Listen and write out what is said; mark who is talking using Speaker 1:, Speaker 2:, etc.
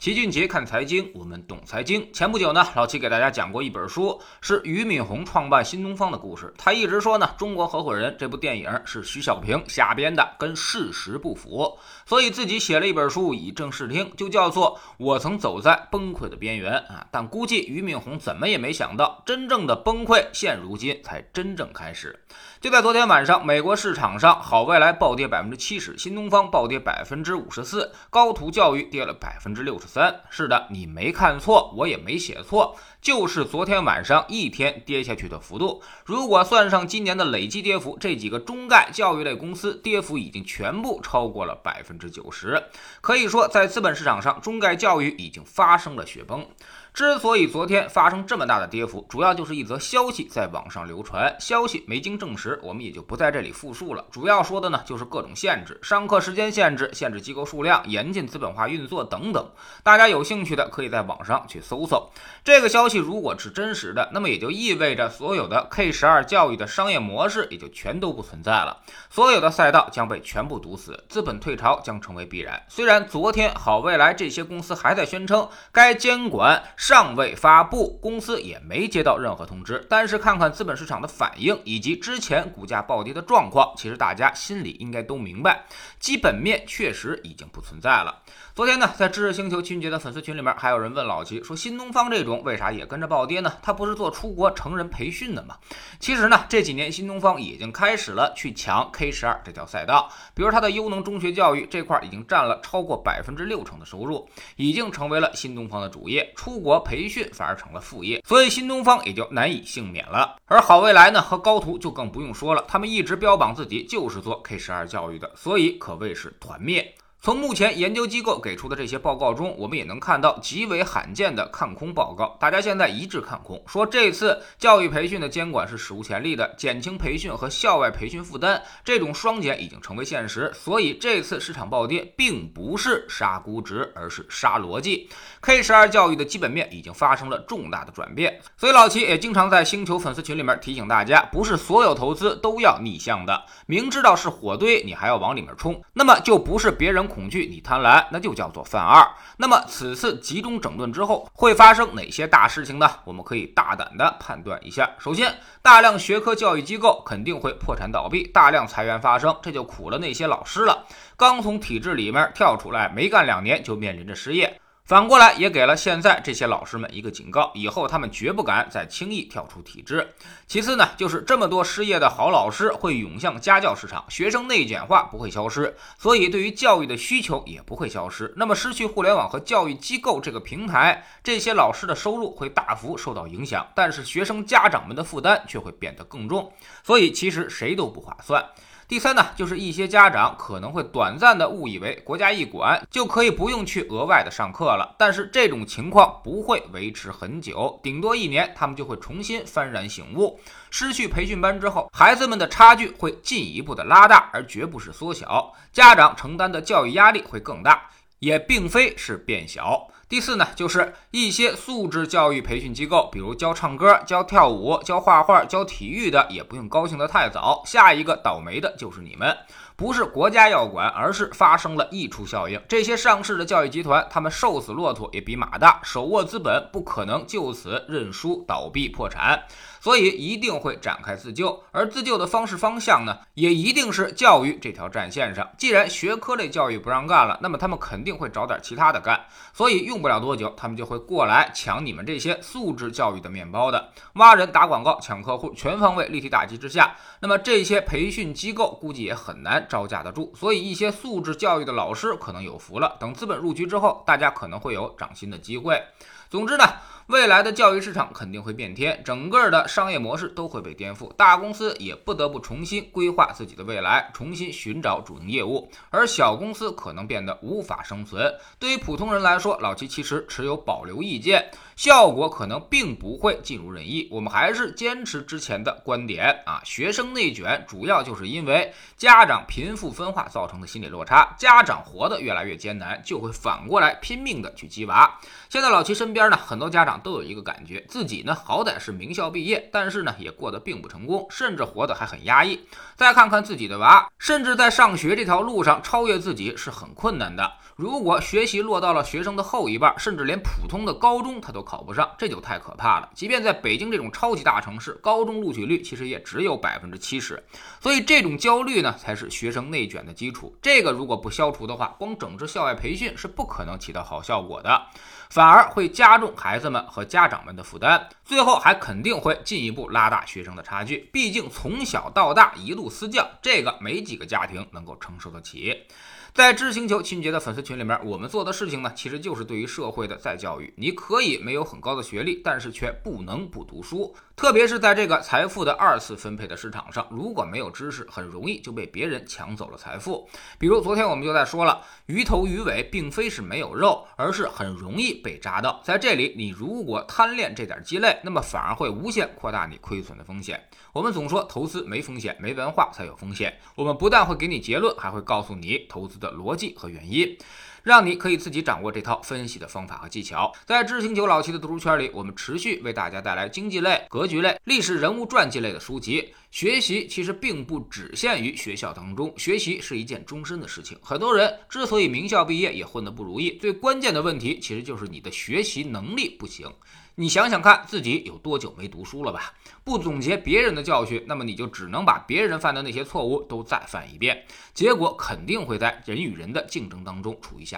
Speaker 1: 齐俊杰看财经，我们懂财经。前不久呢，老齐给大家讲过一本书，是俞敏洪创办新东方的故事。他一直说呢，《中国合伙人》这部电影是徐小平瞎编的，跟事实不符，所以自己写了一本书以正视听，就叫做《我曾走在崩溃的边缘》啊。但估计俞敏洪怎么也没想到，真正的崩溃现如今才真正开始。就在昨天晚上，美国市场上，好未来暴跌百分之七十，新东方暴跌百分之五十四，高途教育跌了百分之六十。三是的，你没看错，我也没写错，就是昨天晚上一天跌下去的幅度。如果算上今年的累计跌幅，这几个中概教育类公司跌幅已经全部超过了百分之九十。可以说，在资本市场上，中概教育已经发生了雪崩。之所以昨天发生这么大的跌幅，主要就是一则消息在网上流传，消息没经证实，我们也就不在这里复述了。主要说的呢，就是各种限制，上课时间限制、限制机构数量、严禁资本化运作等等。大家有兴趣的，可以在网上去搜搜。这个消息如果是真实的，那么也就意味着所有的 K 十二教育的商业模式也就全都不存在了，所有的赛道将被全部堵死，资本退潮将成为必然。虽然昨天好未来这些公司还在宣称该监管。尚未发布，公司也没接到任何通知。但是看看资本市场的反应以及之前股价暴跌的状况，其实大家心里应该都明白，基本面确实已经不存在了。昨天呢，在知识星球秦杰的粉丝群里面，还有人问老齐说：“新东方这种为啥也跟着暴跌呢？他不是做出国成人培训的吗？”其实呢，这几年新东方已经开始了去抢 K 十二这条赛道，比如他的优能中学教育这块已经占了超过百分之六成的收入，已经成为了新东方的主业，出国培训反而成了副业，所以新东方也就难以幸免了。而好未来呢和高途就更不用说了，他们一直标榜自己就是做 K 十二教育的，所以可谓是团灭。从目前研究机构给出的这些报告中，我们也能看到极为罕见的看空报告。大家现在一致看空，说这次教育培训的监管是史无前例的，减轻培训和校外培训负担，这种双减已经成为现实。所以这次市场暴跌并不是杀估值，而是杀逻辑。K 十二教育的基本面已经发生了重大的转变。所以老齐也经常在星球粉丝群里面提醒大家，不是所有投资都要逆向的，明知道是火堆，你还要往里面冲，那么就不是别人。恐惧，你贪婪，那就叫做犯二。那么此次集中整顿之后，会发生哪些大事情呢？我们可以大胆的判断一下。首先，大量学科教育机构肯定会破产倒闭，大量裁员发生，这就苦了那些老师了。刚从体制里面跳出来，没干两年就面临着失业。反过来也给了现在这些老师们一个警告，以后他们绝不敢再轻易跳出体制。其次呢，就是这么多失业的好老师会涌向家教市场，学生内卷化不会消失，所以对于教育的需求也不会消失。那么失去互联网和教育机构这个平台，这些老师的收入会大幅受到影响，但是学生家长们的负担却会变得更重，所以其实谁都不划算。第三呢，就是一些家长可能会短暂的误以为国家一管就可以不用去额外的上课了，但是这种情况不会维持很久，顶多一年，他们就会重新幡然醒悟，失去培训班之后，孩子们的差距会进一步的拉大，而绝不是缩小，家长承担的教育压力会更大，也并非是变小。第四呢，就是一些素质教育培训机构，比如教唱歌、教跳舞、教画画、教体育的，也不用高兴得太早。下一个倒霉的就是你们，不是国家要管，而是发生了溢出效应。这些上市的教育集团，他们瘦死骆驼也比马大，手握资本，不可能就此认输、倒闭、破产。所以一定会展开自救，而自救的方式方向呢，也一定是教育这条战线上。既然学科类教育不让干了，那么他们肯定会找点其他的干。所以用用不了多久，他们就会过来抢你们这些素质教育的面包的，挖人、打广告、抢客户，全方位立体打击之下，那么这些培训机构估计也很难招架得住。所以一些素质教育的老师可能有福了。等资本入局之后，大家可能会有涨薪的机会。总之呢。未来的教育市场肯定会变天，整个的商业模式都会被颠覆，大公司也不得不重新规划自己的未来，重新寻找主营业务，而小公司可能变得无法生存。对于普通人来说，老齐其实持有保留意见，效果可能并不会尽如人意。我们还是坚持之前的观点啊，学生内卷主要就是因为家长。贫富分化造成的心理落差，家长活得越来越艰难，就会反过来拼命的去激娃。现在老齐身边呢，很多家长都有一个感觉，自己呢好歹是名校毕业，但是呢也过得并不成功，甚至活得还很压抑。再看看自己的娃，甚至在上学这条路上超越自己是很困难的。如果学习落到了学生的后一半，甚至连普通的高中他都考不上，这就太可怕了。即便在北京这种超级大城市，高中录取率其实也只有百分之七十。所以这种焦虑呢，才是学生内卷的基础。这个如果不消除的话，光整治校外培训是不可能起到好效果的，反而会加重孩子们和家长们的负担，最后还肯定会进一步拉大学生的差距。毕竟从小到大一路私教，这个没几个家庭能够承受得起。在知星球清洁的粉丝群里面，我们做的事情呢，其实就是对于社会的再教育。你可以没有很高的学历，但是却不能不读书。特别是在这个财富的二次分配的市场上，如果没有知识，很容易就被别人抢走了财富。比如昨天我们就在说了，鱼头鱼尾并非是没有肉，而是很容易被扎到。在这里，你如果贪恋这点鸡肋，那么反而会无限扩大你亏损的风险。我们总说投资没风险，没文化才有风险。我们不但会给你结论，还会告诉你投资的。逻辑和原因，让你可以自己掌握这套分析的方法和技巧。在知星球老七的读书圈里，我们持续为大家带来经济类、格局类、历史人物传记类的书籍。学习其实并不只限于学校当中，学习是一件终身的事情。很多人之所以名校毕业也混得不如意，最关键的问题其实就是你的学习能力不行。你想想看自己有多久没读书了吧？不总结别人的教训，那么你就只能把别人犯的那些错误都再犯一遍，结果肯定会在人与人的竞争当中处于下